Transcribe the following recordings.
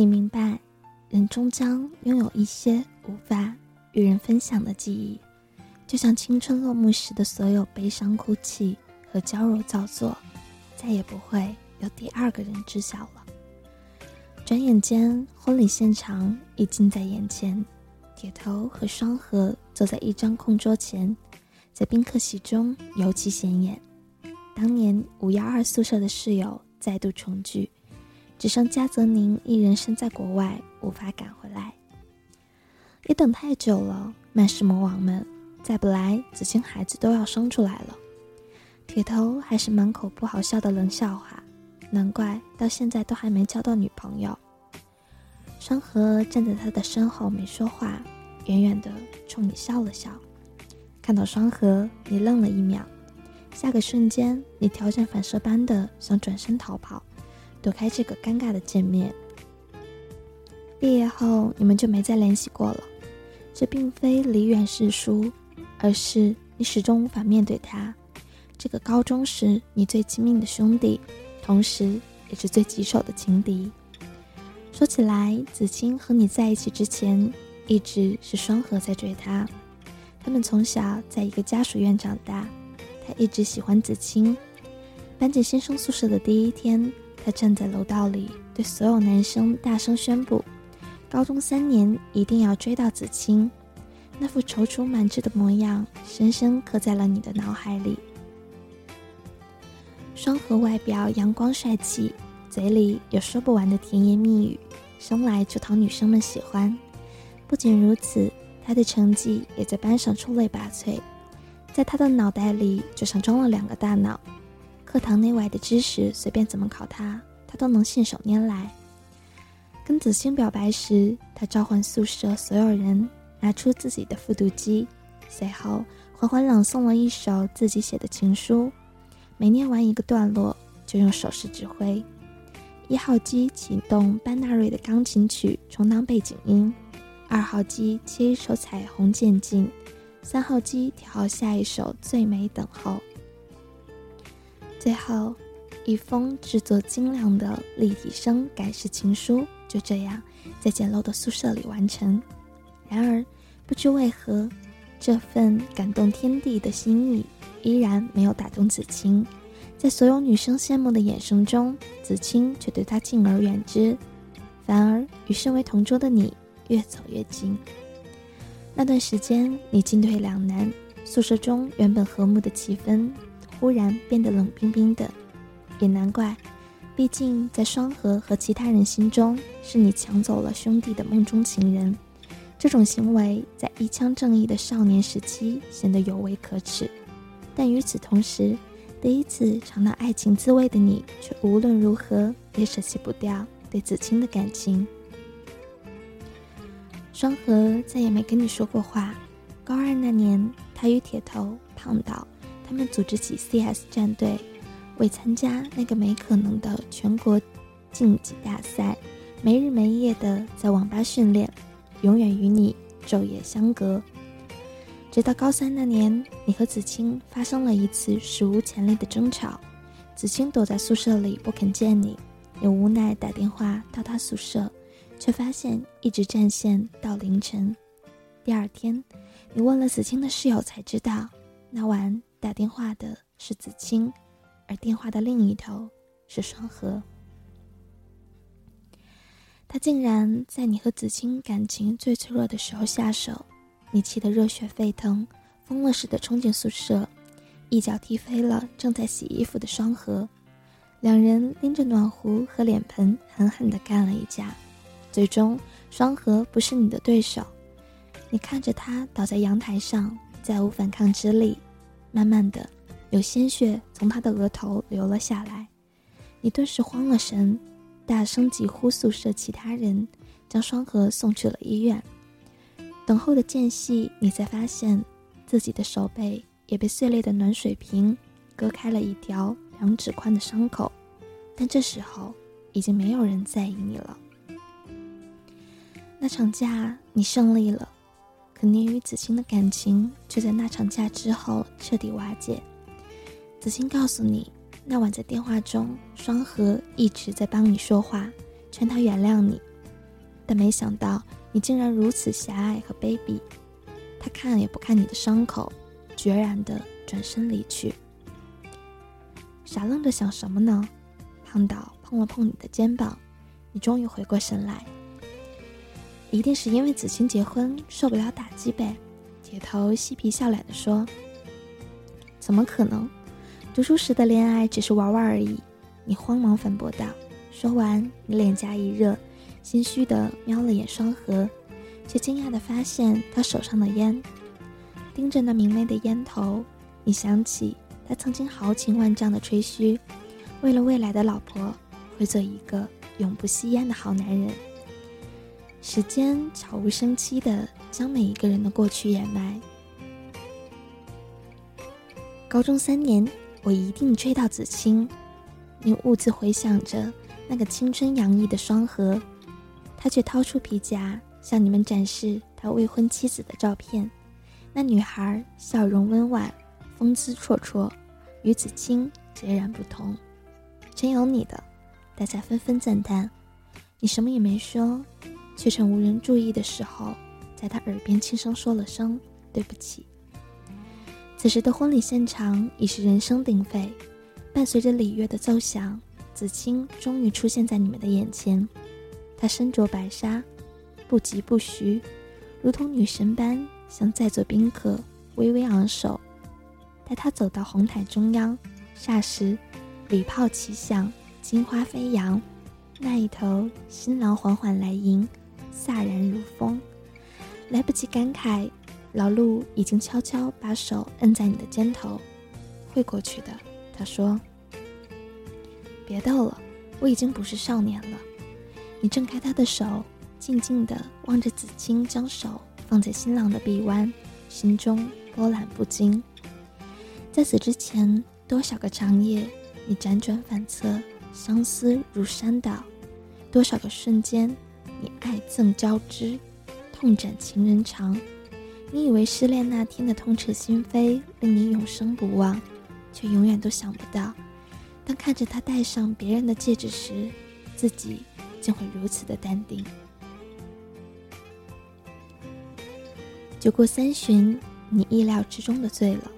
你明白，人终将拥有一些无法与人分享的记忆，就像青春落幕时的所有悲伤哭泣和娇柔造作，再也不会有第二个人知晓了。转眼间，婚礼现场已近在眼前，铁头和双河坐在一张空桌前，在宾客席中尤其显眼。当年五幺二宿舍的室友再度重聚，只剩加泽宁一人身在国外，无法赶回来。也等太久了，曼氏魔王们再不来，子清孩子都要生出来了。铁头还是满口不好笑的冷笑话，难怪到现在都还没交到女朋友。双河站在他的身后没说话，远远的冲你笑了笑。看到双河，你愣了一秒。下个瞬间，你条件反射般的想转身逃跑，躲开这个尴尬的见面。毕业后，你们就没再联系过了。这并非离远是疏，而是你始终无法面对他，这个高中时你最亲密的兄弟，同时也是最棘手的情敌。说起来，子清和你在一起之前，一直是双河在追他。他们从小在一个家属院长大。他一直喜欢子清。搬进新生宿舍的第一天，他站在楼道里，对所有男生大声宣布：“高中三年一定要追到子清。”那副踌躇满志的模样，深深刻在了你的脑海里。双河外表阳光帅气，嘴里有说不完的甜言蜜语，生来就讨女生们喜欢。不仅如此，他的成绩也在班上出类拔萃。在他的脑袋里就像装了两个大脑，课堂内外的知识随便怎么考他，他都能信手拈来。跟子清表白时，他召唤宿舍所有人，拿出自己的复读机，随后缓缓朗诵了一首自己写的情书。每念完一个段落，就用手势指挥。一号机启动班纳瑞的钢琴曲充当背景音，二号机切一首彩虹渐进。三号机调好下一首《最美等候》，最后一封制作精良的立体声改式情书就这样在简陋的宿舍里完成。然而，不知为何，这份感动天地的心意依然没有打动子清。在所有女生羡慕的眼神中，子清却对他敬而远之，反而与身为同桌的你越走越近。那段时间，你进退两难，宿舍中原本和睦的气氛忽然变得冷冰冰的，也难怪，毕竟在双河和其他人心中，是你抢走了兄弟的梦中情人，这种行为在一腔正义的少年时期显得尤为可耻，但与此同时，第一次尝到爱情滋味的你，却无论如何也舍弃不掉对子清的感情。双河再也没跟你说过话。高二那年，他与铁头、胖岛他们组织起 CS 战队，为参加那个没可能的全国竞技大赛，没日没夜的在网吧训练，永远与你昼夜相隔。直到高三那年，你和子清发生了一次史无前例的争吵，子清躲在宿舍里不肯见你，你无奈打电话到他宿舍。却发现一直占线到凌晨。第二天，你问了子清的室友，才知道那晚打电话的是子清，而电话的另一头是双河。他竟然在你和子清感情最脆弱的时候下手，你气得热血沸腾，疯了似的冲进宿舍，一脚踢飞了正在洗衣服的双河，两人拎着暖壶和脸盆，狠狠地干了一架。最终，双河不是你的对手。你看着他倒在阳台上，再无反抗之力。慢慢的，有鲜血从他的额头流了下来。你顿时慌了神，大声疾呼宿舍其他人，将双河送去了医院。等候的间隙，你才发现自己的手背也被碎裂的暖水瓶割开了一条两指宽的伤口。但这时候，已经没有人在意你了。那场架你胜利了，可你与子清的感情却在那场架之后彻底瓦解。子清告诉你，那晚在电话中，双河一直在帮你说话，劝他原谅你，但没想到你竟然如此狭隘和卑鄙。他看也不看你的伤口，决然的转身离去。傻愣着想什么呢？胖岛碰了碰你的肩膀，你终于回过神来。一定是因为子清结婚受不了打击呗。铁头嬉皮笑脸地说：“怎么可能？读书时的恋爱只是玩玩而已。”你慌忙反驳道。说完，你脸颊一热，心虚的瞄了眼双河，却惊讶的发现他手上的烟。盯着那明媚的烟头，你想起他曾经豪情万丈的吹嘘，为了未来的老婆，会做一个永不吸烟的好男人。时间悄无声息地将每一个人的过去掩埋。高中三年，我一定追到子清。你兀自回想着。那个青春洋溢的双河，他却掏出皮夹向你们展示他未婚妻子的照片。那女孩笑容温婉，风姿绰绰，与子清截然不同。真有你的，大家纷纷赞叹。你什么也没说，却趁无人注意的时候，在他耳边轻声说了声对不起。此时的婚礼现场已是人声鼎沸，伴随着礼乐的奏响。子清终于出现在你们的眼前，她身着白纱，不疾不徐，如同女神般向在座宾客微微昂首。待她走到红毯中央，霎时礼炮齐响，金花飞扬。那一头，新郎缓缓来迎，飒然如风。来不及感慨，老陆已经悄悄把手摁在你的肩头。会过去的，他说。别逗了，我已经不是少年了。你挣开他的手，静静地望着子清将手放在新郎的臂弯，心中波澜不惊。在此之前，多少个长夜，你辗转反侧，相思如山倒；多少个瞬间，你爱憎交织，痛斩情人肠。你以为失恋那天的痛彻心扉，令你永生不忘，却永远都想不到。当看着他戴上别人的戒指时，自己竟会如此的淡定。酒过三巡，你意料之中的醉了。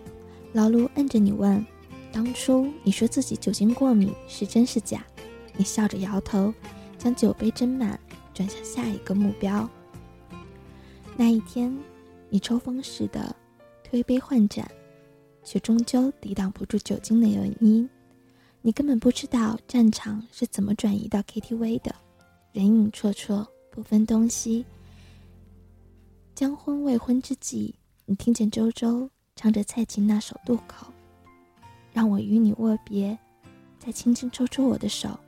老陆摁着你问：“当初你说自己酒精过敏是真是假？”你笑着摇头，将酒杯斟满，转向下一个目标。那一天，你抽风似的推杯换盏，却终究抵挡不住酒精的原因。你根本不知道战场是怎么转移到 KTV 的，人影绰绰，不分东西。将婚未婚之际，你听见周周唱着蔡琴那首《渡口》，让我与你握别，再轻轻抽出我的手，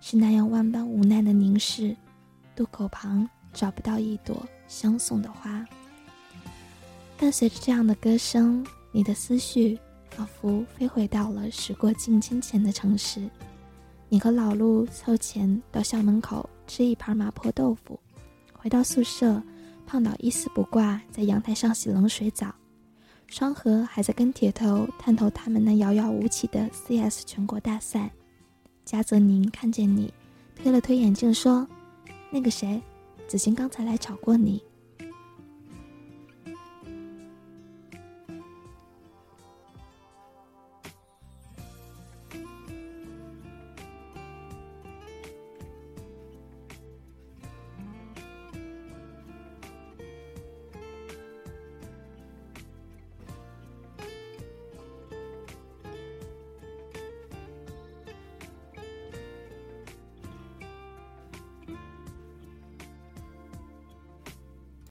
是那样万般无奈的凝视。渡口旁找不到一朵相送的花。伴随着这样的歌声，你的思绪。仿佛飞回到了时过境迁前的城市，你和老陆凑钱到校门口吃一盘麻婆豆腐，回到宿舍，胖岛一丝不挂在阳台上洗冷水澡，双河还在跟铁头探头他们那遥遥无期的 CS 全国大赛。加泽宁看见你，推了推眼镜说：“那个谁，子欣刚才来找过你。”